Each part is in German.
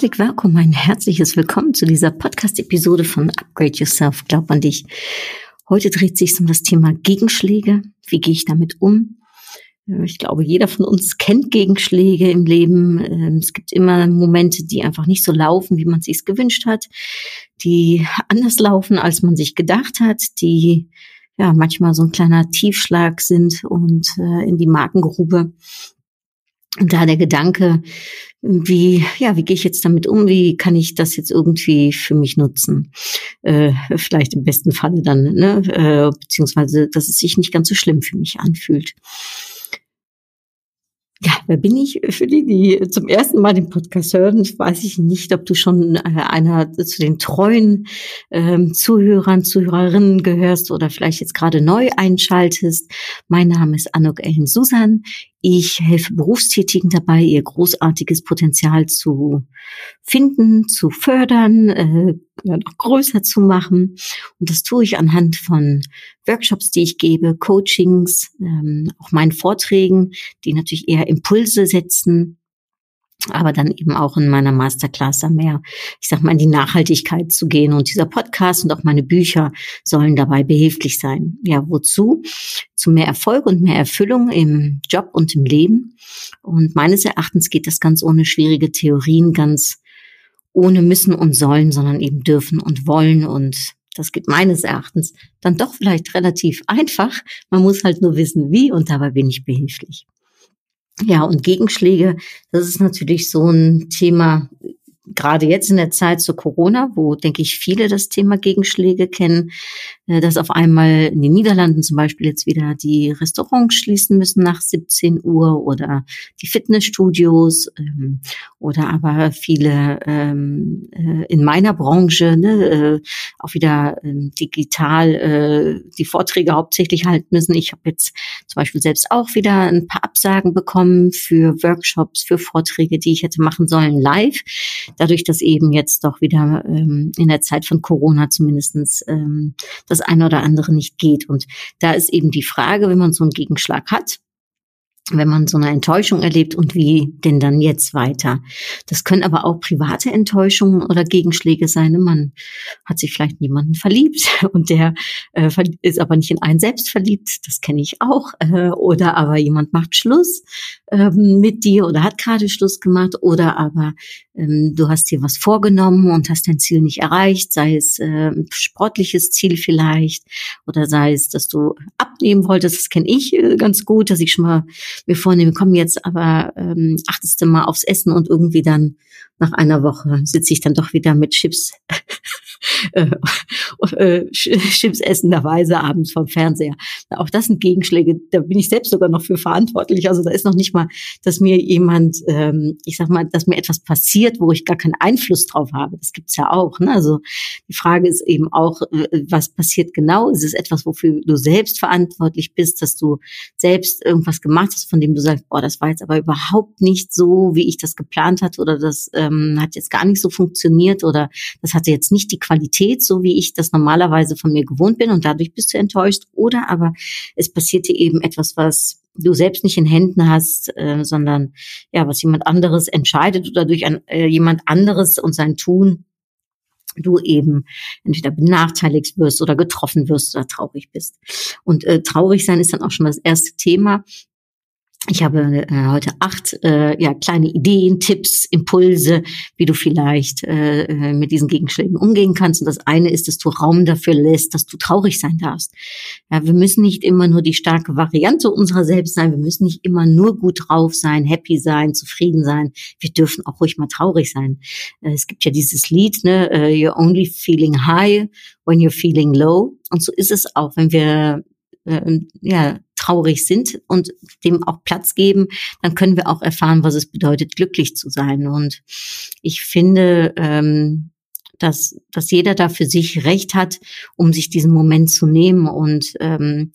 Herzlich willkommen, ein herzliches Willkommen zu dieser Podcast-Episode von Upgrade Yourself. Glaub an dich. Heute dreht sich um das Thema Gegenschläge. Wie gehe ich damit um? Äh, ich glaube, jeder von uns kennt Gegenschläge im Leben. Ähm, es gibt immer Momente, die einfach nicht so laufen, wie man sich gewünscht hat, die anders laufen, als man sich gedacht hat, die ja manchmal so ein kleiner Tiefschlag sind und äh, in die Magengrube. Und da der Gedanke, wie, ja, wie gehe ich jetzt damit um? Wie kann ich das jetzt irgendwie für mich nutzen? Äh, vielleicht im besten Falle dann, ne? Äh, beziehungsweise, dass es sich nicht ganz so schlimm für mich anfühlt. Ja, wer bin ich? Für die, die zum ersten Mal den Podcast hören, weiß ich nicht, ob du schon äh, einer zu den treuen ähm, Zuhörern, Zuhörerinnen gehörst oder vielleicht jetzt gerade neu einschaltest. Mein Name ist Anuk Ellen Susan. Ich helfe Berufstätigen dabei, ihr großartiges Potenzial zu finden, zu fördern, äh, noch größer zu machen. Und das tue ich anhand von Workshops, die ich gebe, Coachings, ähm, auch meinen Vorträgen, die natürlich eher Impulse setzen, aber dann eben auch in meiner Masterclass da mehr, ich sag mal, in die Nachhaltigkeit zu gehen. Und dieser Podcast und auch meine Bücher sollen dabei behilflich sein. Ja, wozu? Zu mehr Erfolg und mehr Erfüllung im Job und im Leben. Und meines Erachtens geht das ganz ohne schwierige Theorien, ganz ohne müssen und sollen, sondern eben dürfen und wollen. Und das geht meines Erachtens dann doch vielleicht relativ einfach. Man muss halt nur wissen, wie und dabei bin ich behilflich. Ja, und Gegenschläge, das ist natürlich so ein Thema, gerade jetzt in der Zeit zu Corona, wo, denke ich, viele das Thema Gegenschläge kennen, äh, dass auf einmal in den Niederlanden zum Beispiel jetzt wieder die Restaurants schließen müssen nach 17 Uhr oder die Fitnessstudios ähm, oder aber viele ähm, äh, in meiner Branche ne, äh, auch wieder ähm, digital äh, die Vorträge hauptsächlich halten müssen. Ich habe jetzt zum Beispiel selbst auch wieder ein paar Absagen bekommen für Workshops, für Vorträge, die ich hätte machen sollen live dadurch, dass eben jetzt doch wieder ähm, in der Zeit von Corona zumindestens ähm, das eine oder andere nicht geht. Und da ist eben die Frage, wenn man so einen Gegenschlag hat, wenn man so eine Enttäuschung erlebt und wie denn dann jetzt weiter. Das können aber auch private Enttäuschungen oder Gegenschläge sein. Man hat sich vielleicht jemanden verliebt und der äh, ist aber nicht in einen selbst verliebt. Das kenne ich auch. Äh, oder aber jemand macht Schluss ähm, mit dir oder hat gerade Schluss gemacht. Oder aber ähm, du hast dir was vorgenommen und hast dein Ziel nicht erreicht, sei es äh, sportliches Ziel vielleicht oder sei es, dass du abnehmen wolltest. Das kenne ich äh, ganz gut, dass ich schon mal mir vornehme, komm jetzt aber ähm, achtest du mal aufs Essen und irgendwie dann nach einer Woche sitze ich dann doch wieder mit Chips äh, äh, Chips essenderweise abends vom Fernseher. Auch das sind Gegenschläge, da bin ich selbst sogar noch für verantwortlich. Also da ist noch nicht mal, dass mir jemand, ähm, ich sag mal, dass mir etwas passiert, wo ich gar keinen Einfluss drauf habe. Das gibt's ja auch. Ne? Also die Frage ist eben auch, was passiert genau? Ist es etwas, wofür du selbst verantwortlich bist, dass du selbst irgendwas gemacht hast, von dem du sagst, boah, das war jetzt aber überhaupt nicht so, wie ich das geplant hatte oder das ähm, hat jetzt gar nicht so funktioniert oder das hatte jetzt nicht die Qualität, so wie ich das normalerweise von mir gewohnt bin und dadurch bist du enttäuscht. Oder aber es passiert dir eben etwas, was du selbst nicht in Händen hast, äh, sondern ja, was jemand anderes entscheidet oder durch ein, äh, jemand anderes und sein Tun du eben entweder benachteiligt wirst oder getroffen wirst oder traurig bist. Und äh, traurig sein ist dann auch schon das erste Thema. Ich habe äh, heute acht äh, ja, kleine Ideen, Tipps, Impulse, wie du vielleicht äh, äh, mit diesen Gegenschlägen umgehen kannst. Und das eine ist, dass du Raum dafür lässt, dass du traurig sein darfst. Ja, wir müssen nicht immer nur die starke Variante unserer selbst sein. Wir müssen nicht immer nur gut drauf sein, happy sein, zufrieden sein. Wir dürfen auch ruhig mal traurig sein. Äh, es gibt ja dieses Lied, ne, uh, You're only feeling high when you're feeling low. Und so ist es auch, wenn wir äh, ja, traurig sind und dem auch Platz geben, dann können wir auch erfahren, was es bedeutet, glücklich zu sein. Und ich finde, ähm, dass, dass jeder da für sich Recht hat, um sich diesen Moment zu nehmen und ähm,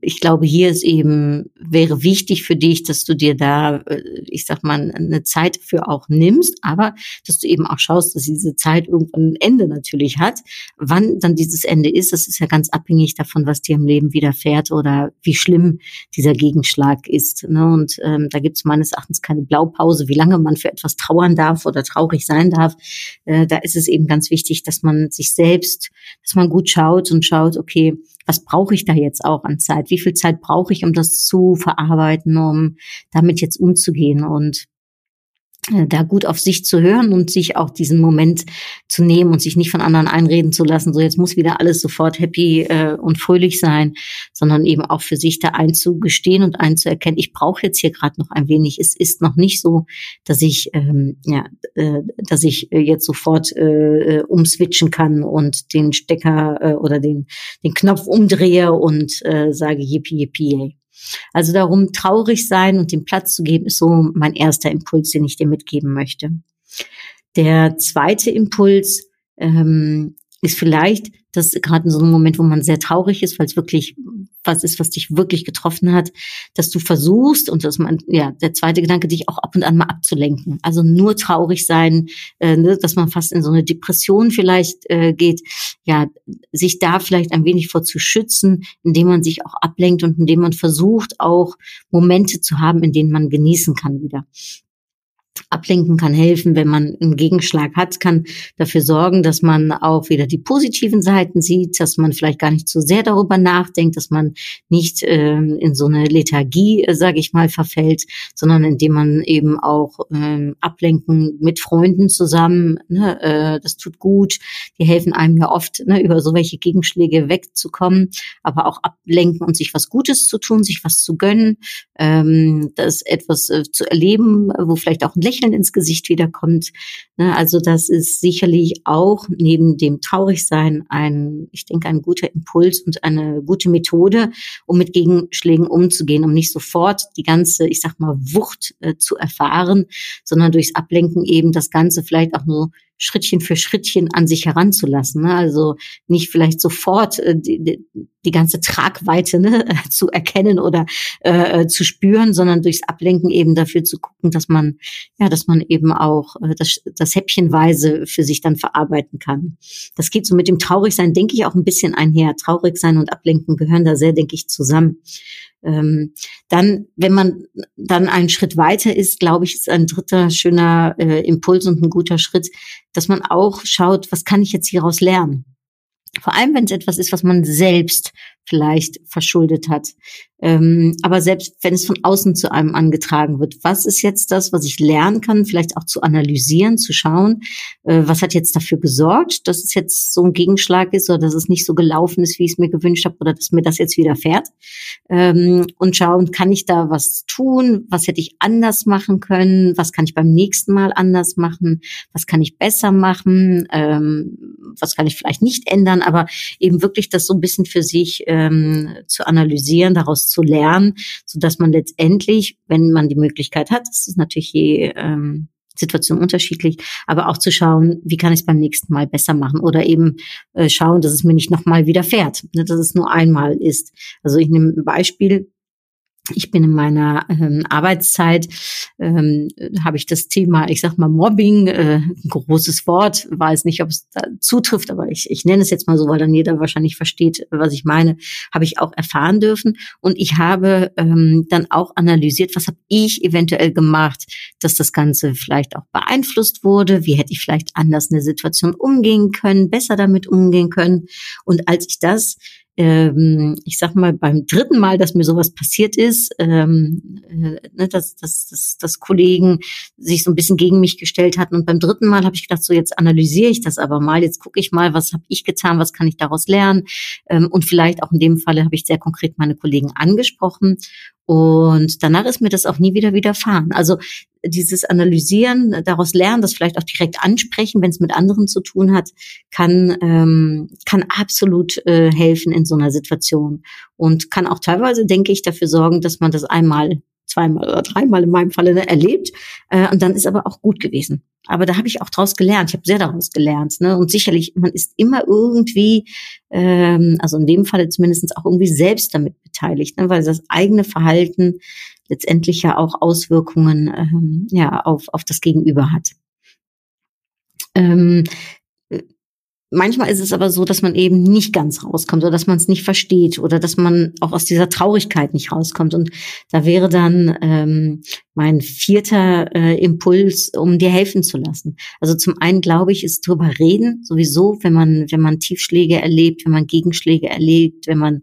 ich glaube, hier ist eben, wäre wichtig für dich, dass du dir da, äh, ich sag mal, eine Zeit für auch nimmst, aber dass du eben auch schaust, dass diese Zeit irgendwann ein Ende natürlich hat. Wann dann dieses Ende ist, das ist ja ganz abhängig davon, was dir im Leben widerfährt oder wie schlimm dieser Gegenschlag ist. Ne? Und ähm, da gibt es meines Erachtens keine Blaupause, wie lange man für etwas trauern darf oder traurig sein darf. Äh, da ist es eben ganz wichtig, dass man sich selbst, dass man gut schaut und schaut, okay, was brauche ich da jetzt auch an Zeit? Wie viel Zeit brauche ich, um das zu verarbeiten, um damit jetzt umzugehen? Und da gut auf sich zu hören und sich auch diesen Moment zu nehmen und sich nicht von anderen einreden zu lassen, so jetzt muss wieder alles sofort happy äh, und fröhlich sein, sondern eben auch für sich da einzugestehen und einzuerkennen, ich brauche jetzt hier gerade noch ein wenig. Es ist noch nicht so, dass ich ähm, ja, äh, dass ich äh, jetzt sofort äh, äh, umswitchen kann und den Stecker äh, oder den den Knopf umdrehe und äh, sage yippie yippie. Also darum, traurig sein und den Platz zu geben, ist so mein erster Impuls, den ich dir mitgeben möchte. Der zweite Impuls ähm, ist vielleicht, dass gerade in so einem Moment, wo man sehr traurig ist, weil es wirklich was ist, was dich wirklich getroffen hat, dass du versuchst und dass man, ja, der zweite Gedanke, dich auch ab und an mal abzulenken. Also nur traurig sein, äh, ne, dass man fast in so eine Depression vielleicht äh, geht, ja, sich da vielleicht ein wenig vor zu schützen, indem man sich auch ablenkt und indem man versucht, auch Momente zu haben, in denen man genießen kann wieder. Ablenken kann helfen, wenn man einen Gegenschlag hat, kann dafür sorgen, dass man auch wieder die positiven Seiten sieht, dass man vielleicht gar nicht so sehr darüber nachdenkt, dass man nicht ähm, in so eine Lethargie, äh, sage ich mal, verfällt, sondern indem man eben auch ähm, ablenken mit Freunden zusammen, ne, äh, das tut gut, die helfen einem ja oft, ne, über so welche Gegenschläge wegzukommen, aber auch ablenken und sich was Gutes zu tun, sich was zu gönnen, ähm, das etwas äh, zu erleben, wo vielleicht auch Lächeln ins Gesicht wiederkommt. Ne, also das ist sicherlich auch neben dem Traurigsein ein, ich denke, ein guter Impuls und eine gute Methode, um mit Gegenschlägen umzugehen, um nicht sofort die ganze, ich sag mal, Wucht äh, zu erfahren, sondern durchs Ablenken eben das Ganze vielleicht auch nur Schrittchen für Schrittchen an sich heranzulassen. Ne? Also nicht vielleicht sofort äh, die, die ganze Tragweite ne, zu erkennen oder äh, zu spüren, sondern durchs Ablenken eben dafür zu gucken, dass man ja, dass man eben auch äh, das, das Häppchenweise für sich dann verarbeiten kann. Das geht so mit dem Traurigsein, denke ich, auch ein bisschen einher. Traurig sein und Ablenken gehören da sehr, denke ich, zusammen. Ähm, dann, wenn man dann einen Schritt weiter ist, glaube ich, ist ein dritter schöner äh, Impuls und ein guter Schritt, dass man auch schaut, was kann ich jetzt hieraus lernen? Vor allem, wenn es etwas ist, was man selbst vielleicht verschuldet hat. Ähm, aber selbst wenn es von außen zu einem angetragen wird, was ist jetzt das, was ich lernen kann, vielleicht auch zu analysieren, zu schauen, äh, was hat jetzt dafür gesorgt, dass es jetzt so ein Gegenschlag ist oder dass es nicht so gelaufen ist, wie ich es mir gewünscht habe oder dass mir das jetzt widerfährt. Ähm, und schauen, kann ich da was tun, was hätte ich anders machen können, was kann ich beim nächsten Mal anders machen, was kann ich besser machen, ähm, was kann ich vielleicht nicht ändern, aber eben wirklich das so ein bisschen für sich ähm, zu analysieren, daraus zu lernen, so dass man letztendlich, wenn man die Möglichkeit hat, das ist natürlich je ähm, Situation unterschiedlich, aber auch zu schauen, wie kann ich es beim nächsten Mal besser machen oder eben äh, schauen, dass es mir nicht nochmal widerfährt, ne, dass es nur einmal ist. Also ich nehme ein Beispiel, ich bin in meiner ähm, Arbeitszeit, ähm, habe ich das Thema, ich sag mal Mobbing, äh, ein großes Wort, weiß nicht, ob es da zutrifft, aber ich, ich nenne es jetzt mal so, weil dann jeder wahrscheinlich versteht, was ich meine, habe ich auch erfahren dürfen. Und ich habe ähm, dann auch analysiert, was habe ich eventuell gemacht, dass das Ganze vielleicht auch beeinflusst wurde, wie hätte ich vielleicht anders in der Situation umgehen können, besser damit umgehen können. Und als ich das ähm, ich sag mal, beim dritten Mal, dass mir sowas passiert ist, ähm, äh, ne, dass, dass, dass, dass Kollegen sich so ein bisschen gegen mich gestellt hatten. Und beim dritten Mal habe ich gedacht, so jetzt analysiere ich das aber mal, jetzt gucke ich mal, was habe ich getan, was kann ich daraus lernen. Ähm, und vielleicht auch in dem Falle habe ich sehr konkret meine Kollegen angesprochen Und danach ist mir das auch nie wieder widerfahren. Also dieses Analysieren, daraus lernen, das vielleicht auch direkt ansprechen, wenn es mit anderen zu tun hat, kann, ähm, kann absolut äh, helfen in so einer Situation. Und kann auch teilweise, denke ich, dafür sorgen, dass man das einmal zweimal oder dreimal in meinem Falle ne, erlebt. Äh, und dann ist aber auch gut gewesen. Aber da habe ich auch draus gelernt. Ich habe sehr daraus gelernt. Ne? Und sicherlich, man ist immer irgendwie, ähm, also in dem Falle zumindest auch irgendwie selbst damit beteiligt, ne? weil das eigene Verhalten letztendlich ja auch Auswirkungen ähm, ja, auf, auf das Gegenüber hat. Ähm, Manchmal ist es aber so, dass man eben nicht ganz rauskommt oder dass man es nicht versteht oder dass man auch aus dieser Traurigkeit nicht rauskommt. Und da wäre dann ähm, mein vierter äh, Impuls, um dir helfen zu lassen. Also zum einen glaube ich, ist drüber reden sowieso, wenn man wenn man Tiefschläge erlebt, wenn man Gegenschläge erlebt, wenn man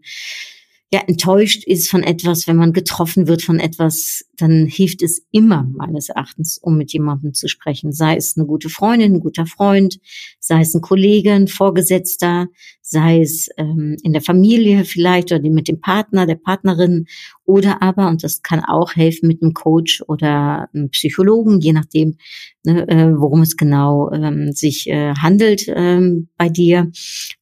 ja enttäuscht ist von etwas, wenn man getroffen wird von etwas, dann hilft es immer meines Erachtens, um mit jemandem zu sprechen. Sei es eine gute Freundin, ein guter Freund, sei es ein Kollege, ein Vorgesetzter, sei es ähm, in der Familie vielleicht oder mit dem Partner, der Partnerin oder aber, und das kann auch helfen mit einem Coach oder einem Psychologen, je nachdem, ne, äh, worum es genau ähm, sich äh, handelt ähm, bei dir,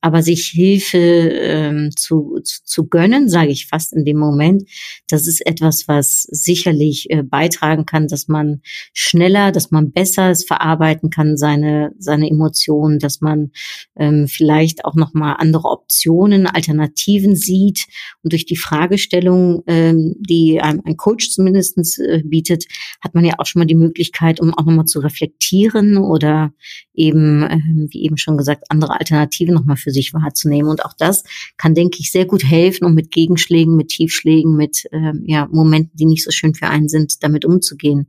aber sich Hilfe ähm, zu, zu, zu gönnen, sage ich fast in dem Moment, das ist etwas, was sicherlich äh, beitragen kann, dass man schneller, dass man besser es verarbeiten kann, seine, seine Emotionen, dass man ähm, vielleicht auch nochmal andere Optionen, Alternativen sieht und durch die Fragestellung, ähm, die einem ein Coach zumindest äh, bietet, hat man ja auch schon mal die Möglichkeit, um auch nochmal zu reflektieren oder eben, äh, wie eben schon gesagt, andere Alternativen nochmal für sich wahrzunehmen. Und auch das kann, denke ich, sehr gut helfen, um mit Gegenschlägen, mit Tiefschlägen, mit äh, ja, Momenten, die nicht so schön für einen sind, damit umzugehen.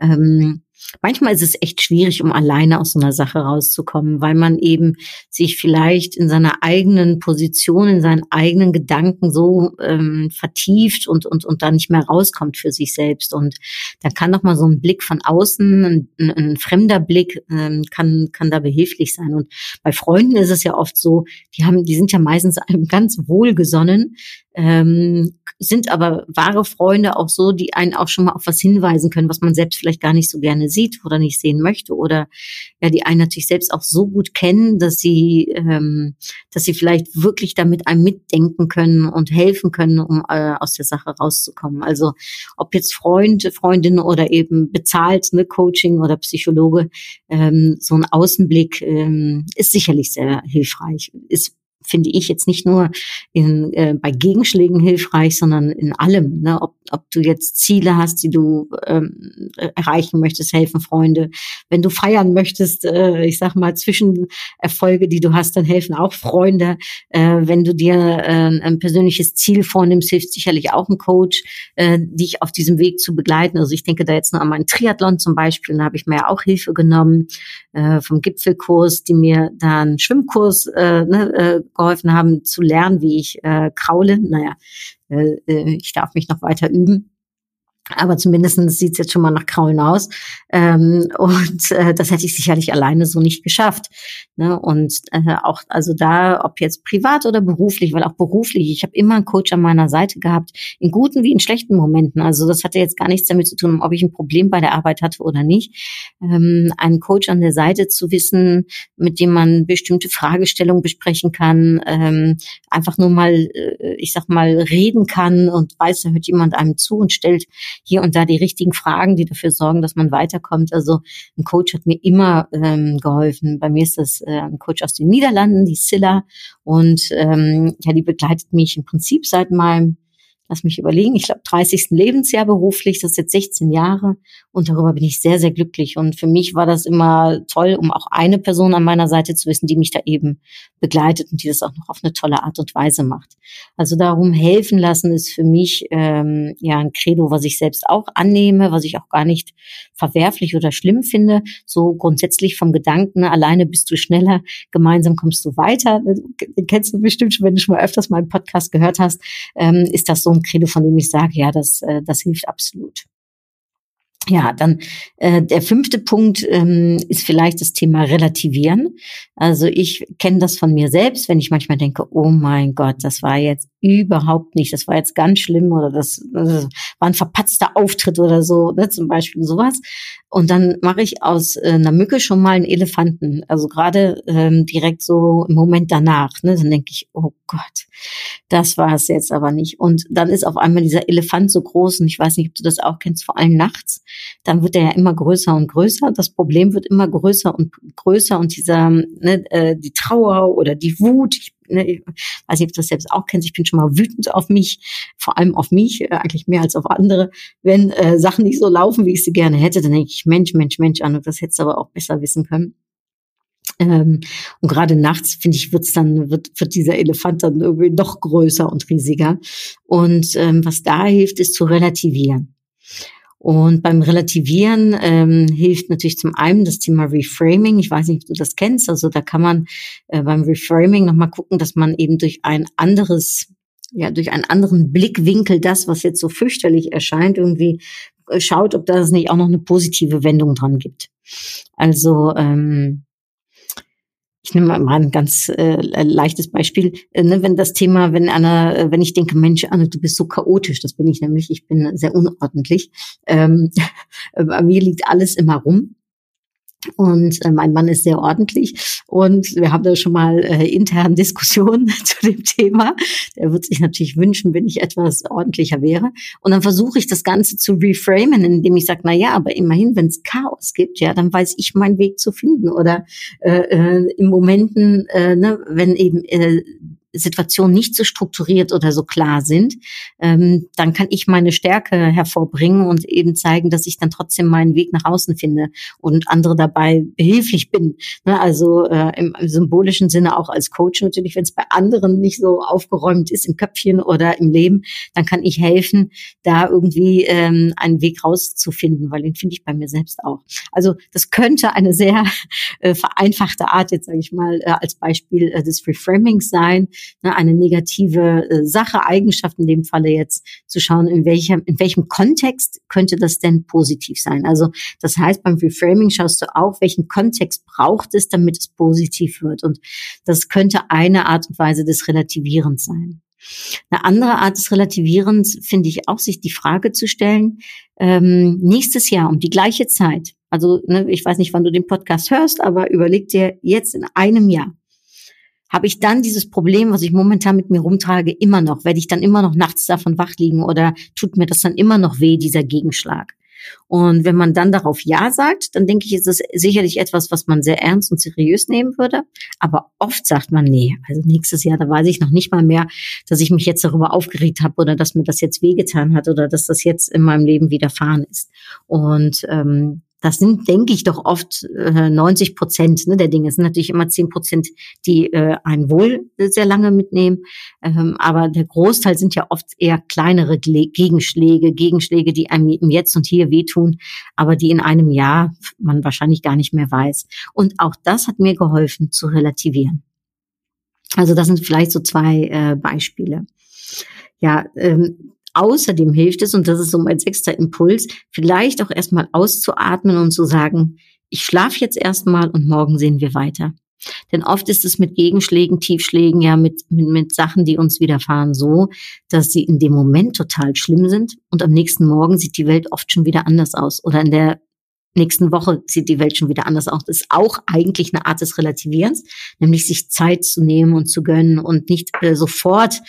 Ähm, Manchmal ist es echt schwierig, um alleine aus so einer Sache rauszukommen, weil man eben sich vielleicht in seiner eigenen Position, in seinen eigenen Gedanken so ähm, vertieft und, und, und da nicht mehr rauskommt für sich selbst. Und da kann doch mal so ein Blick von außen, ein, ein, ein fremder Blick, ähm, kann, kann da behilflich sein. Und bei Freunden ist es ja oft so, die haben, die sind ja meistens einem ganz wohlgesonnen, ähm, sind aber wahre Freunde auch so, die einen auch schon mal auf was hinweisen können, was man selbst vielleicht gar nicht so gerne sieht oder nicht sehen möchte oder ja, die einen natürlich selbst auch so gut kennen, dass sie, ähm, dass sie vielleicht wirklich damit einem mitdenken können und helfen können, um äh, aus der Sache rauszukommen. Also ob jetzt Freund, Freundin oder eben bezahlt, ne, Coaching oder Psychologe, ähm, so ein Außenblick ähm, ist sicherlich sehr hilfreich, ist finde ich jetzt nicht nur in, äh, bei Gegenschlägen hilfreich, sondern in allem. Ne? Ob, ob du jetzt Ziele hast, die du ähm, erreichen möchtest, helfen Freunde. Wenn du feiern möchtest, äh, ich sag mal, Zwischenerfolge, die du hast, dann helfen auch Freunde. Äh, wenn du dir äh, ein persönliches Ziel vornimmst, hilft sicherlich auch ein Coach, äh, dich auf diesem Weg zu begleiten. Also ich denke da jetzt nur an meinen Triathlon zum Beispiel, da habe ich mir ja auch Hilfe genommen äh, vom Gipfelkurs, die mir da einen Schwimmkurs äh, ne, äh, geholfen haben zu lernen, wie ich äh, kraule. Naja, äh, äh ich darf mich noch weiter üben. Aber zumindest sieht es jetzt schon mal nach Kraulen aus. Ähm, und äh, das hätte ich sicherlich alleine so nicht geschafft. Ne? Und äh, auch, also da, ob jetzt privat oder beruflich, weil auch beruflich, ich habe immer einen Coach an meiner Seite gehabt, in guten wie in schlechten Momenten. Also das hatte jetzt gar nichts damit zu tun, ob ich ein Problem bei der Arbeit hatte oder nicht. Ähm, einen Coach an der Seite zu wissen, mit dem man bestimmte Fragestellungen besprechen kann, ähm, einfach nur mal, äh, ich sag mal, reden kann und weiß, da hört jemand einem zu und stellt hier und da die richtigen Fragen, die dafür sorgen, dass man weiterkommt. Also ein Coach hat mir immer ähm, geholfen. Bei mir ist das äh, ein Coach aus den Niederlanden, die Silla. Und ähm, ja, die begleitet mich im Prinzip seit meinem lass mich überlegen, ich glaube 30. Lebensjahr beruflich, das ist jetzt 16 Jahre und darüber bin ich sehr, sehr glücklich. Und für mich war das immer toll, um auch eine Person an meiner Seite zu wissen, die mich da eben begleitet und die das auch noch auf eine tolle Art und Weise macht. Also darum helfen lassen ist für mich ähm, ja ein Credo, was ich selbst auch annehme, was ich auch gar nicht verwerflich oder schlimm finde. So grundsätzlich vom Gedanken, alleine bist du schneller, gemeinsam kommst du weiter. Den kennst du bestimmt schon, wenn du schon mal öfters meinen Podcast gehört hast, ähm, ist das so Credo, von dem ich sage, ja, das, äh, das hilft absolut. Ja, dann äh, der fünfte Punkt ähm, ist vielleicht das Thema Relativieren. Also ich kenne das von mir selbst, wenn ich manchmal denke, oh mein Gott, das war jetzt überhaupt nicht. Das war jetzt ganz schlimm oder das, das war ein verpatzter Auftritt oder so, ne, zum Beispiel sowas. Und dann mache ich aus äh, einer Mücke schon mal einen Elefanten. Also gerade ähm, direkt so im Moment danach. Ne, dann denke ich, oh Gott, das war es jetzt aber nicht. Und dann ist auf einmal dieser Elefant so groß und ich weiß nicht, ob du das auch kennst, vor allem nachts. Dann wird er ja immer größer und größer. Das Problem wird immer größer und größer und dieser, ne, äh, die Trauer oder die Wut. Ich ne, ich weiß nicht, ob du das selbst auch kennst, ich bin schon mal wütend auf mich, vor allem auf mich, äh, eigentlich mehr als auf andere. Wenn äh, Sachen nicht so laufen, wie ich sie gerne hätte, dann denke ich, Mensch, Mensch, Mensch, an, das hättest du aber auch besser wissen können. Ähm, und gerade nachts, finde ich, wird's dann, wird, wird dieser Elefant dann irgendwie noch größer und riesiger. Und ähm, was da hilft, ist zu relativieren. Und beim Relativieren ähm, hilft natürlich zum einen das Thema Reframing. Ich weiß nicht, ob du das kennst. Also da kann man äh, beim Reframing nochmal gucken, dass man eben durch ein anderes, ja, durch einen anderen Blickwinkel das, was jetzt so fürchterlich erscheint, irgendwie äh, schaut, ob da nicht auch noch eine positive Wendung dran gibt. Also ähm, ich nehme mal ein ganz äh, leichtes Beispiel, äh, ne, wenn das Thema, wenn Anna, äh, wenn ich denke, Mensch, Anna, du bist so chaotisch, das bin ich nämlich, ich bin sehr unordentlich. Ähm, bei mir liegt alles immer rum. Und äh, mein Mann ist sehr ordentlich und wir haben da schon mal äh, intern Diskussionen zu dem Thema. Der wird sich natürlich wünschen, wenn ich etwas ordentlicher wäre. Und dann versuche ich das Ganze zu reframen, indem ich sage, na ja, aber immerhin, wenn es Chaos gibt, ja, dann weiß ich meinen Weg zu finden. Oder äh, äh, in Momenten, äh, ne, wenn eben äh, Situationen nicht so strukturiert oder so klar sind, ähm, dann kann ich meine Stärke hervorbringen und eben zeigen, dass ich dann trotzdem meinen Weg nach außen finde und andere dabei behilflich bin. Ne, also äh, im, im, symbolischen Sinne auch als Coach natürlich, wenn es bei anderen nicht so aufgeräumt ist im Köpfchen oder im Leben, dann kann ich helfen, da irgendwie ähm, einen Weg rauszufinden, weil den finde ich bei mir selbst auch. Also das könnte eine sehr äh, vereinfachte Art, jetzt sage ich mal, äh, als Beispiel äh, des Reframings sein, ne, eine negative äh, Sache, Eigenschaft in dem Falle jetzt zu schauen, in welchem, in welchem Kontext könnte das denn positiv sein. Also das heißt, beim Reframing schaust du auch, welchen Kontext braucht es, damit es positiv wird. Und das könnte eine Art und Weise des Relativierens sein. Eine andere Art des Relativierens finde ich auch, sich die Frage zu stellen, ähm, nächstes Jahr um die gleiche Zeit, also ne, ich weiß nicht, wann du den Podcast hörst, aber überleg dir jetzt in einem Jahr, habe ich dann dieses Problem, was ich momentan mit mir rumtrage, immer noch? Werde ich dann immer noch nachts davon wach liegen oder tut mir das dann immer noch weh, dieser Gegenschlag? Und wenn man dann darauf Ja sagt, dann denke ich, ist das sicherlich etwas, was man sehr ernst und seriös nehmen würde. Aber oft sagt man, nee, also nächstes Jahr, da weiß ich noch nicht mal mehr, dass ich mich jetzt darüber aufgeregt habe oder dass mir das jetzt wehgetan hat oder dass das jetzt in meinem Leben widerfahren ist. Und ähm, das sind, denke ich, doch oft äh, 90 Prozent ne, der Dinge. Es sind natürlich immer 10 Prozent, die äh, ein Wohl sehr lange mitnehmen. Ähm, aber der Großteil sind ja oft eher kleinere Gegenschläge, Gegenschläge, die einem Jetzt und Hier wehtun, aber die in einem Jahr man wahrscheinlich gar nicht mehr weiß. Und auch das hat mir geholfen zu relativieren. Also das sind vielleicht so zwei äh, Beispiele. Ja, ähm, Außerdem hilft es, und das ist so mein sechster Impuls, vielleicht auch erstmal auszuatmen und zu sagen, ich schlafe jetzt erstmal und morgen sehen wir weiter. Denn oft ist es mit Gegenschlägen, Tiefschlägen, ja, mit, mit, mit Sachen, die uns widerfahren, so, dass sie in dem Moment total schlimm sind und am nächsten Morgen sieht die Welt oft schon wieder anders aus. Oder in der nächsten Woche sieht die Welt schon wieder anders aus. Das ist auch eigentlich eine Art des Relativierens, nämlich sich Zeit zu nehmen und zu gönnen und nicht äh, sofort,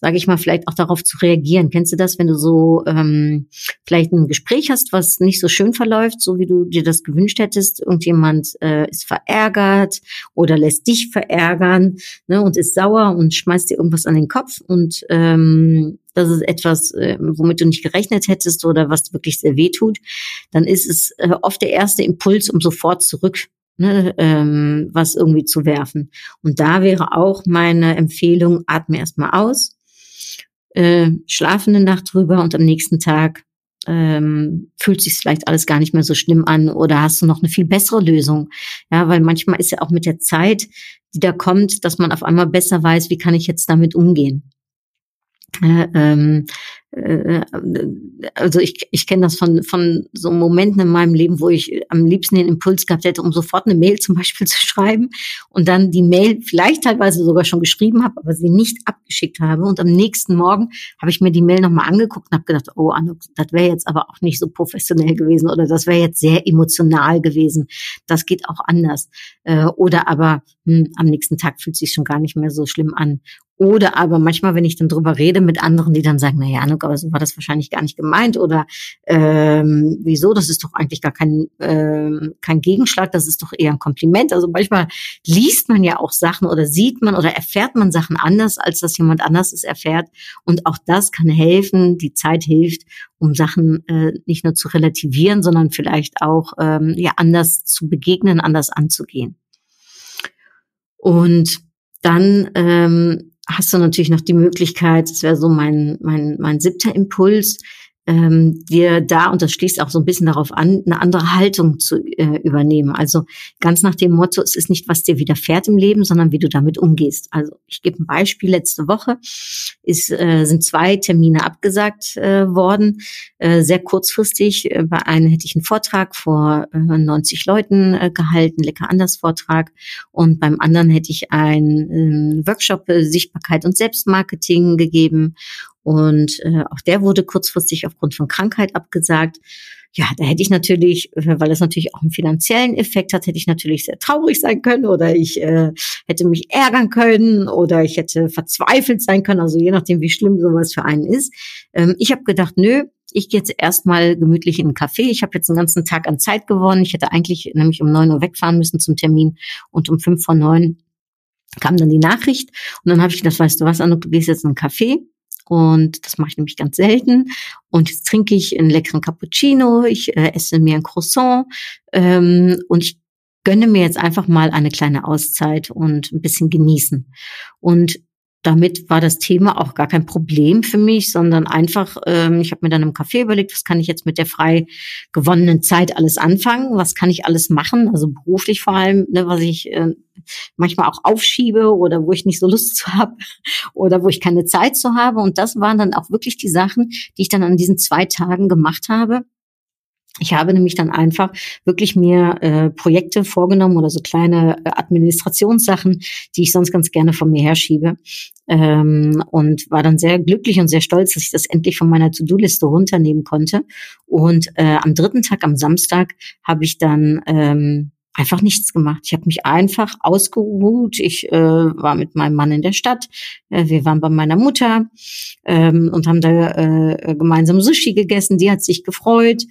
sage ich mal, vielleicht auch darauf zu reagieren. Kennst du das, wenn du so ähm, vielleicht ein Gespräch hast, was nicht so schön verläuft, so wie du dir das gewünscht hättest? Irgendjemand äh, ist verärgert oder lässt dich verärgern ne, und ist sauer und schmeißt dir irgendwas an den Kopf und ähm, das ist etwas, äh, womit du nicht gerechnet hättest oder was wirklich sehr weh tut, dann ist es äh, oft der erste Impuls, um sofort zurück ne, ähm, was irgendwie zu werfen. Und da wäre auch meine Empfehlung, atme erstmal aus, äh, schlafe eine Nacht drüber und am nächsten Tag ähm, fühlt sich vielleicht alles gar nicht mehr so schlimm an oder hast du noch eine viel bessere Lösung? Ja, weil manchmal ist ja auch mit der Zeit, die da kommt, dass man auf einmal besser weiß, wie kann ich jetzt damit umgehen. Äh, ähm, äh, also ich, ich kenne das von, von so Momenten in meinem Leben, wo ich am liebsten den Impuls gehabt hätte, um sofort eine Mail zum Beispiel zu schreiben und dann die Mail vielleicht teilweise sogar schon geschrieben habe, aber sie nicht abgeschickt habe. Und am nächsten Morgen habe ich mir die Mail nochmal angeguckt und habe gedacht, oh Anuk, das wäre jetzt aber auch nicht so professionell gewesen oder das wäre jetzt sehr emotional gewesen. Das geht auch anders. Äh, oder aber hm, am nächsten Tag fühlt sich schon gar nicht mehr so schlimm an. Oder aber manchmal, wenn ich dann drüber rede mit anderen, die dann sagen, na ja, aber so war das wahrscheinlich gar nicht gemeint oder ähm, wieso, das ist doch eigentlich gar kein, äh, kein Gegenschlag, das ist doch eher ein Kompliment. Also manchmal liest man ja auch Sachen oder sieht man oder erfährt man Sachen anders, als dass jemand anders es erfährt. Und auch das kann helfen, die Zeit hilft, um Sachen äh, nicht nur zu relativieren, sondern vielleicht auch ähm, ja anders zu begegnen, anders anzugehen. Und dann ähm, hast du natürlich noch die Möglichkeit, das wäre so mein, mein, mein siebter Impuls, ähm, dir da, und das schließt auch so ein bisschen darauf an, eine andere Haltung zu äh, übernehmen. Also ganz nach dem Motto, es ist nicht, was dir widerfährt im Leben, sondern wie du damit umgehst. Also ich gebe ein Beispiel. Letzte Woche ist, äh, sind zwei Termine abgesagt äh, worden, äh, sehr kurzfristig. Äh, bei einem hätte ich einen Vortrag vor äh, 90 Leuten äh, gehalten, lecker anders Vortrag. Und beim anderen hätte ich einen äh, Workshop äh, Sichtbarkeit und Selbstmarketing gegeben. Und äh, auch der wurde kurzfristig aufgrund von Krankheit abgesagt. Ja, da hätte ich natürlich, äh, weil das natürlich auch einen finanziellen Effekt hat, hätte ich natürlich sehr traurig sein können oder ich äh, hätte mich ärgern können oder ich hätte verzweifelt sein können, also je nachdem, wie schlimm sowas für einen ist. Ähm, ich habe gedacht, nö, ich gehe jetzt erstmal gemütlich in einen Café. Ich habe jetzt den ganzen Tag an Zeit gewonnen. Ich hätte eigentlich nämlich um neun Uhr wegfahren müssen zum Termin und um fünf vor neun kam dann die Nachricht und dann habe ich gedacht, weißt du was, Anuk, du gehst jetzt in einen Café und das mache ich nämlich ganz selten. Und jetzt trinke ich einen leckeren Cappuccino, ich äh, esse mir ein Croissant ähm, und ich gönne mir jetzt einfach mal eine kleine Auszeit und ein bisschen genießen. Und damit war das Thema auch gar kein Problem für mich, sondern einfach, ähm, ich habe mir dann im Café überlegt, was kann ich jetzt mit der frei gewonnenen Zeit alles anfangen, was kann ich alles machen, also beruflich vor allem, ne, was ich äh, manchmal auch aufschiebe oder wo ich nicht so Lust zu habe oder wo ich keine Zeit zu habe. Und das waren dann auch wirklich die Sachen, die ich dann an diesen zwei Tagen gemacht habe. Ich habe nämlich dann einfach wirklich mir äh, Projekte vorgenommen oder so kleine äh, Administrationssachen, die ich sonst ganz gerne von mir herschiebe. Ähm, und war dann sehr glücklich und sehr stolz, dass ich das endlich von meiner To-Do-Liste runternehmen konnte. Und äh, am dritten Tag, am Samstag, habe ich dann ähm, einfach nichts gemacht. Ich habe mich einfach ausgeruht. Ich äh, war mit meinem Mann in der Stadt. Äh, wir waren bei meiner Mutter ähm, und haben da äh, gemeinsam Sushi gegessen. Die hat sich gefreut.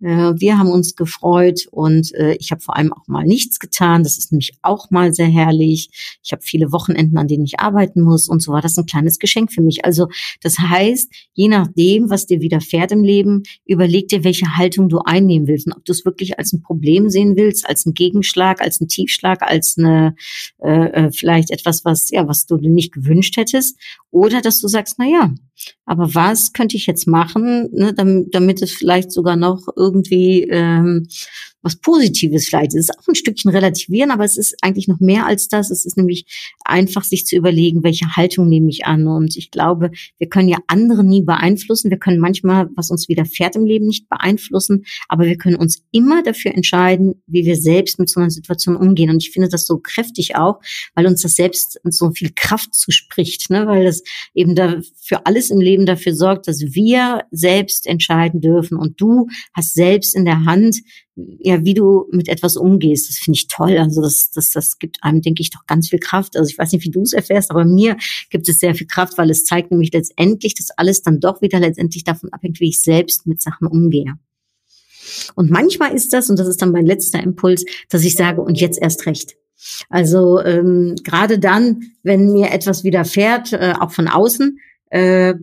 Äh, wir haben uns gefreut und äh, ich habe vor allem auch mal nichts getan. Das ist nämlich auch mal sehr herrlich. Ich habe viele Wochenenden, an denen ich arbeiten muss und so war das ein kleines Geschenk für mich. Also das heißt, je nachdem, was dir widerfährt im Leben, überleg dir, welche Haltung du einnehmen willst und ob du es wirklich als ein Problem sehen willst, als ein Gegenschlag, als ein Tiefschlag, als eine äh, äh vielleicht etwas, was ja, was du dir nicht gewünscht hättest, oder dass du sagst, na ja, aber was könnte ich jetzt machen, ne, damit, damit es vielleicht sogar noch irgendwie ähm, was Positives vielleicht. Es ist auch ein Stückchen relativieren, aber es ist eigentlich noch mehr als das. Es ist nämlich einfach, sich zu überlegen, welche Haltung nehme ich an. Und ich glaube, wir können ja andere nie beeinflussen. Wir können manchmal, was uns widerfährt im Leben, nicht beeinflussen. Aber wir können uns immer dafür entscheiden, wie wir selbst mit so einer Situation umgehen. Und ich finde das so kräftig auch, weil uns das selbst so viel Kraft zuspricht, ne? weil das eben da für alles im Leben dafür sorgt, dass wir selbst entscheiden dürfen. Und du hast selbst in der Hand, ja, wie du mit etwas umgehst. Das finde ich toll. Also das, das, das gibt einem, denke ich, doch ganz viel Kraft. Also ich weiß nicht, wie du es erfährst, aber mir gibt es sehr viel Kraft, weil es zeigt nämlich letztendlich, dass alles dann doch wieder letztendlich davon abhängt, wie ich selbst mit Sachen umgehe. Und manchmal ist das, und das ist dann mein letzter Impuls, dass ich sage, und jetzt erst recht. Also ähm, gerade dann, wenn mir etwas widerfährt, äh, auch von außen, äh,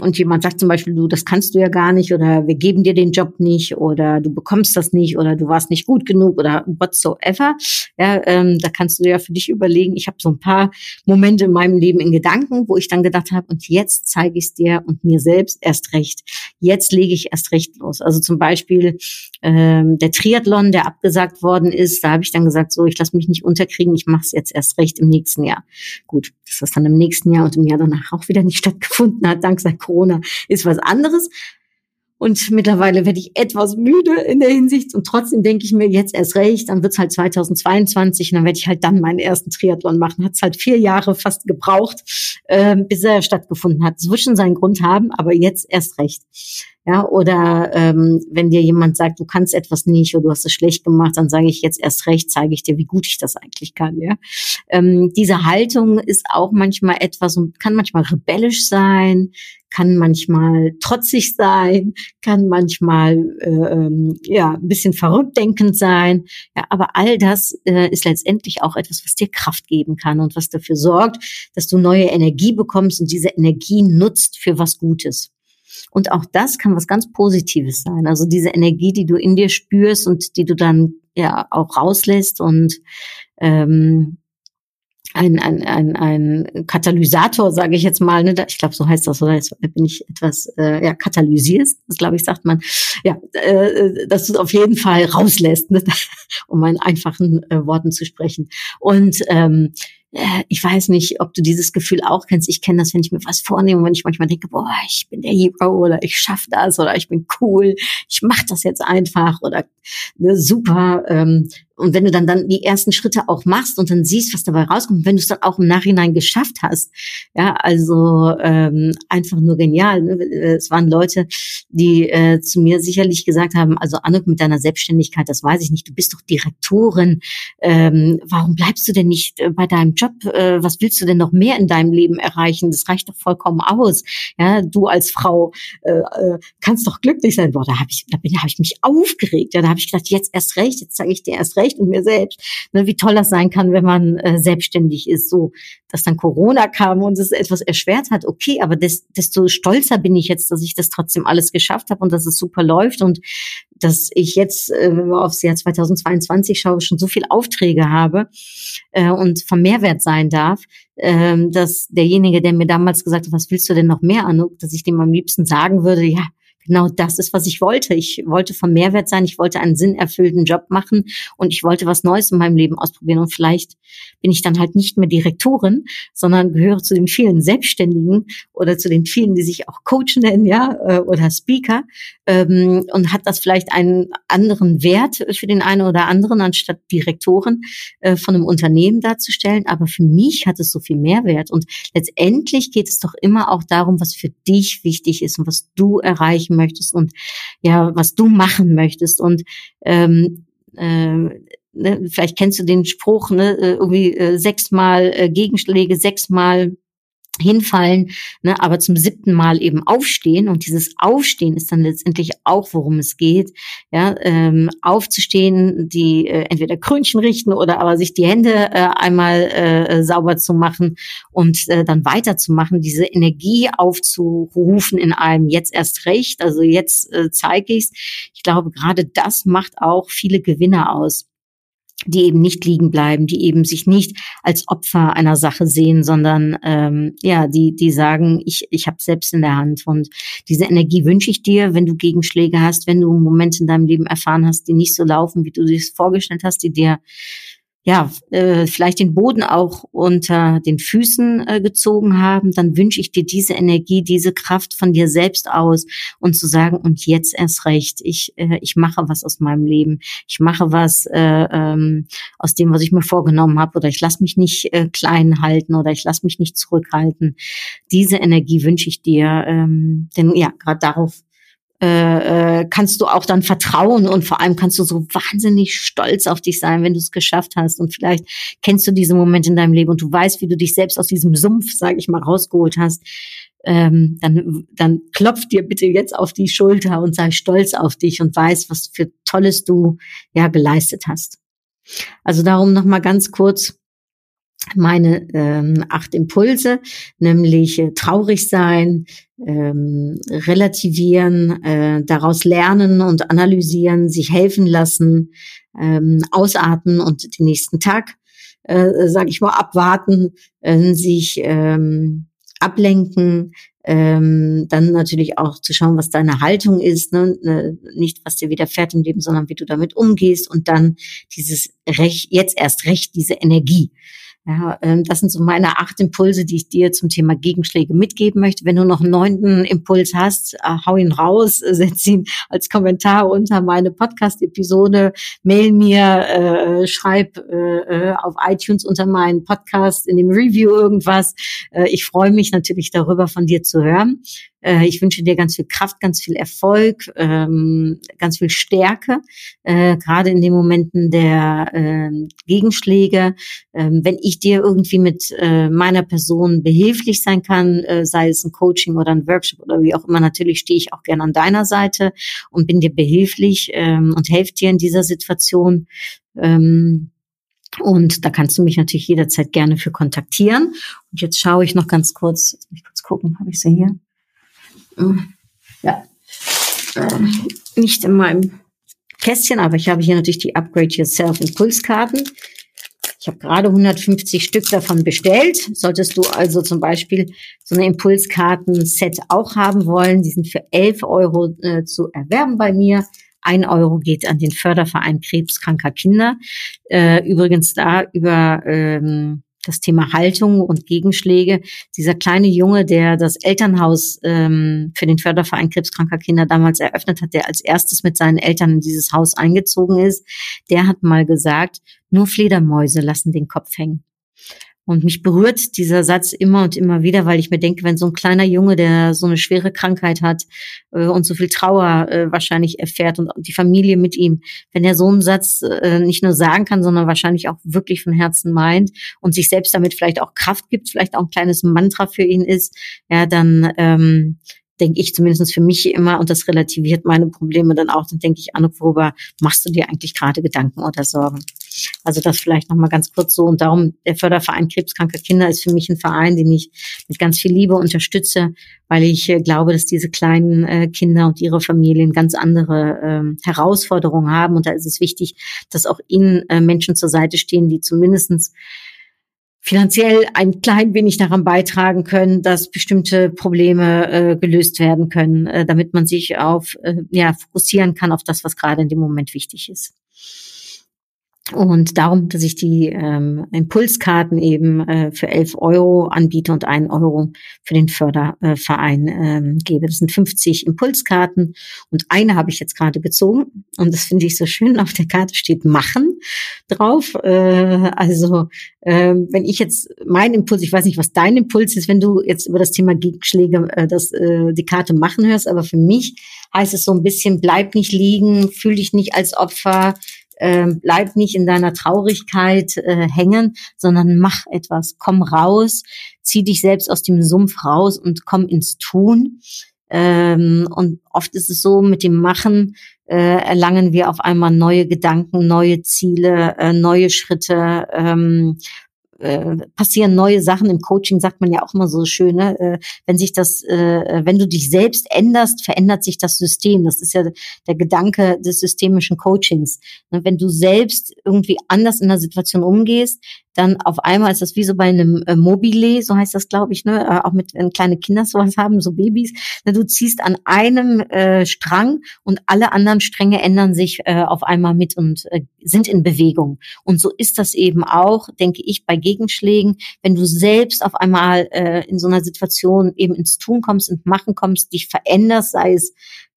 und jemand sagt zum Beispiel, du, das kannst du ja gar nicht oder wir geben dir den Job nicht oder du bekommst das nicht oder du warst nicht gut genug oder whatsoever, ja, ähm, da kannst du ja für dich überlegen. Ich habe so ein paar Momente in meinem Leben in Gedanken, wo ich dann gedacht habe, und jetzt zeige ich es dir und mir selbst erst recht. Jetzt lege ich erst recht los. Also zum Beispiel ähm, der Triathlon, der abgesagt worden ist, da habe ich dann gesagt, so, ich lasse mich nicht unterkriegen, ich mache es jetzt erst recht im nächsten Jahr. Gut, dass das dann im nächsten Jahr und im Jahr danach auch wieder nicht stattgefunden hat, dank sei Corona ist was anderes. Und mittlerweile werde ich etwas müde in der Hinsicht. Und trotzdem denke ich mir jetzt erst recht, dann wird es halt 2022 und dann werde ich halt dann meinen ersten Triathlon machen. Hat es halt vier Jahre fast gebraucht, äh, bis er stattgefunden hat. Es wird schon seinen Grund haben, aber jetzt erst recht. Ja, oder ähm, wenn dir jemand sagt, du kannst etwas nicht oder du hast es schlecht gemacht, dann sage ich jetzt erst recht, zeige ich dir, wie gut ich das eigentlich kann. Ja, ähm, diese Haltung ist auch manchmal etwas und kann manchmal rebellisch sein, kann manchmal trotzig sein, kann manchmal äh, ähm, ja ein bisschen verrückt denkend sein. Ja, aber all das äh, ist letztendlich auch etwas, was dir Kraft geben kann und was dafür sorgt, dass du neue Energie bekommst und diese Energie nutzt für was Gutes. Und auch das kann was ganz Positives sein. Also diese Energie, die du in dir spürst und die du dann ja auch rauslässt und ähm, ein, ein, ein, ein Katalysator, sage ich jetzt mal, ne? ich glaube, so heißt das, oder jetzt bin ich etwas äh, ja, katalysierst, das glaube ich, sagt man, ja, äh, dass du es auf jeden Fall rauslässt, ne? um in einfachen äh, Worten zu sprechen. Und ähm, äh, ich weiß nicht, ob du dieses Gefühl auch kennst. Ich kenne das, wenn ich mir was vornehme, wenn ich manchmal denke, boah, ich bin der Hero oder ich schaffe das oder ich bin cool, ich mache das jetzt einfach oder ne, super. Ähm, und wenn du dann, dann die ersten Schritte auch machst und dann siehst, was dabei rauskommt, wenn du es dann auch im Nachhinein geschafft hast, ja, also ähm, einfach nur genial. Ne? Es waren Leute, die äh, zu mir sicherlich gesagt haben, also Anuk mit deiner Selbstständigkeit, das weiß ich nicht, du bist doch Direktorin, ähm, warum bleibst du denn nicht äh, bei deinem Job? Äh, was willst du denn noch mehr in deinem Leben erreichen? Das reicht doch vollkommen aus. Ja, du als Frau äh, äh, kannst doch glücklich sein. Boah, da habe ich, da bin, hab ich mich aufgeregt. Ja, da habe ich gedacht, jetzt erst recht, jetzt zeige ich dir erst recht und mir selbst, ne, wie toll das sein kann, wenn man äh, selbstständig ist. So, dass dann Corona kam und es etwas erschwert hat, okay, aber des, desto stolzer bin ich jetzt, dass ich das trotzdem alles geschafft habe und dass es super läuft und dass ich jetzt, äh, wenn wir aufs Jahr 2022 schaue, schon so viel Aufträge habe äh, und vom Mehrwert sein darf, äh, dass derjenige, der mir damals gesagt hat, was willst du denn noch mehr, Anuk, dass ich dem am liebsten sagen würde, ja, genau das ist, was ich wollte. Ich wollte vom Mehrwert sein, ich wollte einen sinnerfüllten Job machen und ich wollte was Neues in meinem Leben ausprobieren. Und vielleicht bin ich dann halt nicht mehr Direktorin, sondern gehöre zu den vielen Selbstständigen oder zu den vielen, die sich auch Coach nennen, ja, äh, oder Speaker ähm, und hat das vielleicht einen anderen Wert für den einen oder anderen, anstatt Direktoren äh, von einem Unternehmen darzustellen. Aber für mich hat es so viel Mehrwert. Und letztendlich geht es doch immer auch darum, was für dich wichtig ist und was du erreichen möchtest und ja, was du machen möchtest. Und ähm, äh, Ne, vielleicht kennst du den Spruch, ne, äh, irgendwie äh, sechsmal äh, Gegenschläge, sechsmal hinfallen, ne, aber zum siebten Mal eben aufstehen. Und dieses Aufstehen ist dann letztendlich auch, worum es geht, ja, ähm, aufzustehen, die äh, entweder Krönchen richten oder aber sich die Hände äh, einmal äh, sauber zu machen und äh, dann weiterzumachen, diese Energie aufzurufen in einem jetzt erst recht, also jetzt äh, zeige ich's. Ich glaube, gerade das macht auch viele Gewinner aus die eben nicht liegen bleiben, die eben sich nicht als Opfer einer Sache sehen, sondern ähm, ja, die die sagen, ich ich habe selbst in der Hand. Und diese Energie wünsche ich dir, wenn du Gegenschläge hast, wenn du Momente in deinem Leben erfahren hast, die nicht so laufen, wie du es vorgestellt hast, die dir ja, äh, vielleicht den Boden auch unter den Füßen äh, gezogen haben, dann wünsche ich dir diese Energie, diese Kraft von dir selbst aus und zu sagen, und jetzt erst recht, ich, äh, ich mache was aus meinem Leben, ich mache was äh, ähm, aus dem, was ich mir vorgenommen habe, oder ich lasse mich nicht äh, klein halten oder ich lasse mich nicht zurückhalten. Diese Energie wünsche ich dir, ähm, denn ja, gerade darauf äh, äh, kannst du auch dann vertrauen und vor allem kannst du so wahnsinnig stolz auf dich sein, wenn du es geschafft hast. Und vielleicht kennst du diese Momente in deinem Leben und du weißt, wie du dich selbst aus diesem Sumpf, sage ich mal, rausgeholt hast. Ähm, dann, dann klopf dir bitte jetzt auf die Schulter und sei stolz auf dich und weiß, was für Tolles du ja geleistet hast. Also darum noch mal ganz kurz meine ähm, acht Impulse, nämlich äh, traurig sein, ähm, relativieren, äh, daraus lernen und analysieren, sich helfen lassen, ähm, ausatmen und den nächsten Tag, äh, sage ich mal, abwarten, äh, sich ähm, ablenken, ähm, dann natürlich auch zu schauen, was deine Haltung ist, ne? ne nicht was dir widerfährt im Leben, sondern wie du damit umgehst und dann dieses Recht, jetzt erst recht, diese Energie Ja, ähm, das sind so meine acht Impulse, die ich dir zum Thema Gegenschläge mitgeben möchte. Wenn du noch einen neunten Impuls hast, äh, hau ihn raus, setz ihn als Kommentar unter meine Podcast-Episode, mail mir, äh, schreib äh, äh, auf iTunes unter meinen Podcast in dem Review irgendwas. Äh, ich freue mich natürlich darüber, von dir zu hören. Äh, ich wünsche dir ganz viel Kraft, ganz viel Erfolg, ähm, ganz viel Stärke, äh, gerade in den Momenten der äh, Gegenschläge. Ähm, wenn ich dir irgendwie mit äh, meiner Person behilflich sein kann, äh, sei es ein Coaching oder ein Workshop oder wie auch immer, natürlich stehe ich auch gerne an deiner Seite und bin dir behilflich ähm, und helfe dir in dieser Situation. Ähm, und da kannst du mich natürlich jederzeit gerne für kontaktieren. Und jetzt schaue ich noch ganz kurz, jetzt muss kurz gucken, habe ich sie hier? Ja, äh, nicht in meinem Kästchen, aber ich habe hier natürlich die Upgrade Yourself Impulskarten. Ich habe gerade 150 Stück davon bestellt. Solltest du also zum Beispiel so eine Impulskarten-Set auch haben wollen, die sind für 11 Euro äh, zu erwerben bei mir. Ein Euro geht an den Förderverein krebskranker Kinder. Äh, übrigens da über ähm, das Thema Haltung und Gegenschläge. Dieser kleine Junge, der das Elternhaus ähm, für den Förderverein krebskranker Kinder damals eröffnet hat, der als erstes mit seinen Eltern in dieses Haus eingezogen ist, der hat mal gesagt, nur Fledermäuse lassen den Kopf hängen. Und mich berührt dieser Satz immer und immer wieder, weil ich mir denke, wenn so ein kleiner Junge, der so eine schwere Krankheit hat äh, und so viel Trauer äh, wahrscheinlich erfährt und die Familie mit ihm, wenn er so einen Satz äh, nicht nur sagen kann, sondern wahrscheinlich auch wirklich von Herzen meint und sich selbst damit vielleicht auch Kraft gibt, vielleicht auch ein kleines Mantra für ihn ist, ja, dann ähm, denke ich zumindest für mich immer, und das relativiert meine Probleme dann auch, dann denke ich, Anuk, worüber machst du dir eigentlich gerade Gedanken oder Sorgen? Also das vielleicht nochmal ganz kurz so. Und darum, der Förderverein Krebskranke Kinder ist für mich ein Verein, den ich mit ganz viel Liebe unterstütze, weil ich äh, glaube, dass diese kleinen äh, Kinder und ihre Familien ganz andere äh, Herausforderungen haben. Und da ist es wichtig, dass auch ihnen äh, Menschen zur Seite stehen, die zumindestens finanziell ein klein wenig daran beitragen können, dass bestimmte Probleme äh, gelöst werden können, äh, damit man sich auf äh, ja fokussieren kann auf das, was gerade in dem Moment wichtig ist. Und darum, dass ich die ähm, Impulskarten eben äh, für 11 Euro anbiete und einen Euro für den Förderverein ähm, gebe. Das sind 50 Impulskarten und eine habe ich jetzt gerade gezogen und das finde ich so schön. Auf der Karte steht Machen drauf. Äh, also äh, wenn ich jetzt mein Impuls, ich weiß nicht, was dein Impuls ist, wenn du jetzt über das Thema Gegenschläge äh, das, äh, die Karte machen hörst, aber für mich heißt es so ein bisschen, bleib nicht liegen, fühl dich nicht als Opfer, äh, bleib nicht in deiner Traurigkeit äh, hängen, sondern mach etwas. Komm raus, zieh dich selbst aus dem Sumpf raus und komm ins Tun. Ähm, und oft ist es so, mit dem Machen äh, erlangen wir auf einmal neue Gedanken, neue Ziele, äh, neue Schritte, ähm, äh, passieren neue Sachen. Im Coaching sagt man ja auch immer so schön, ne? äh, wenn sich das, äh, wenn du dich selbst änderst, verändert sich das System. Das ist ja der Gedanke des systemischen Coachings. Ne? Wenn du selbst irgendwie anders in der Situation umgehst, dann auf einmal ist das wie so bei einem äh, Mobile, so heißt das, glaube ich, ne, äh, auch mit wenn kleine Kinder sowas haben, so Babys. Ne, du ziehst an einem äh, Strang und alle anderen Stränge ändern sich äh, auf einmal mit und äh, sind in Bewegung. Und so ist das eben auch, denke ich, bei Gegenschlägen, wenn du selbst auf einmal äh, in so einer Situation eben ins Tun kommst, ins Machen kommst, dich veränderst, sei es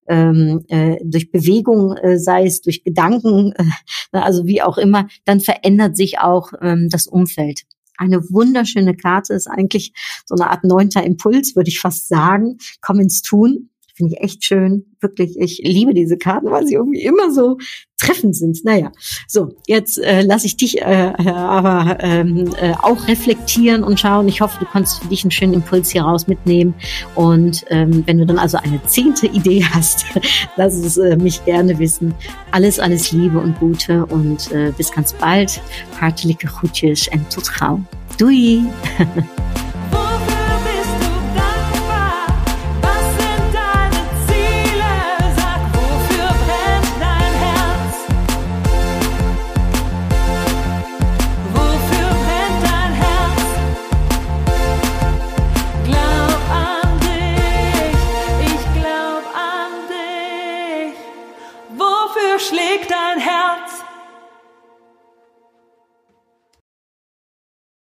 ähm, äh, durch Bewegung, äh, sei es durch Gedanken, äh, also wie auch immer, dann verändert sich auch ähm, das Umfeld. Eine wunderschöne Karte ist eigentlich so eine Art neunter Impuls, würde ich fast sagen. Komm ins Tun. Finde ich echt schön. Wirklich, ich liebe diese Karten, weil sie irgendwie immer so treffend sind. Naja, so, jetzt äh, lasse ich dich äh, äh, aber ähm, äh, auch reflektieren und schauen. Ich hoffe, du konntest für dich einen schönen Impuls hier raus mitnehmen. Und ähm, wenn du dann also eine zehnte Idee hast, lass es äh, mich gerne wissen. Alles, alles Liebe und Gute und äh, bis ganz bald. Hartelijke groetjes en tot gauw. Doei!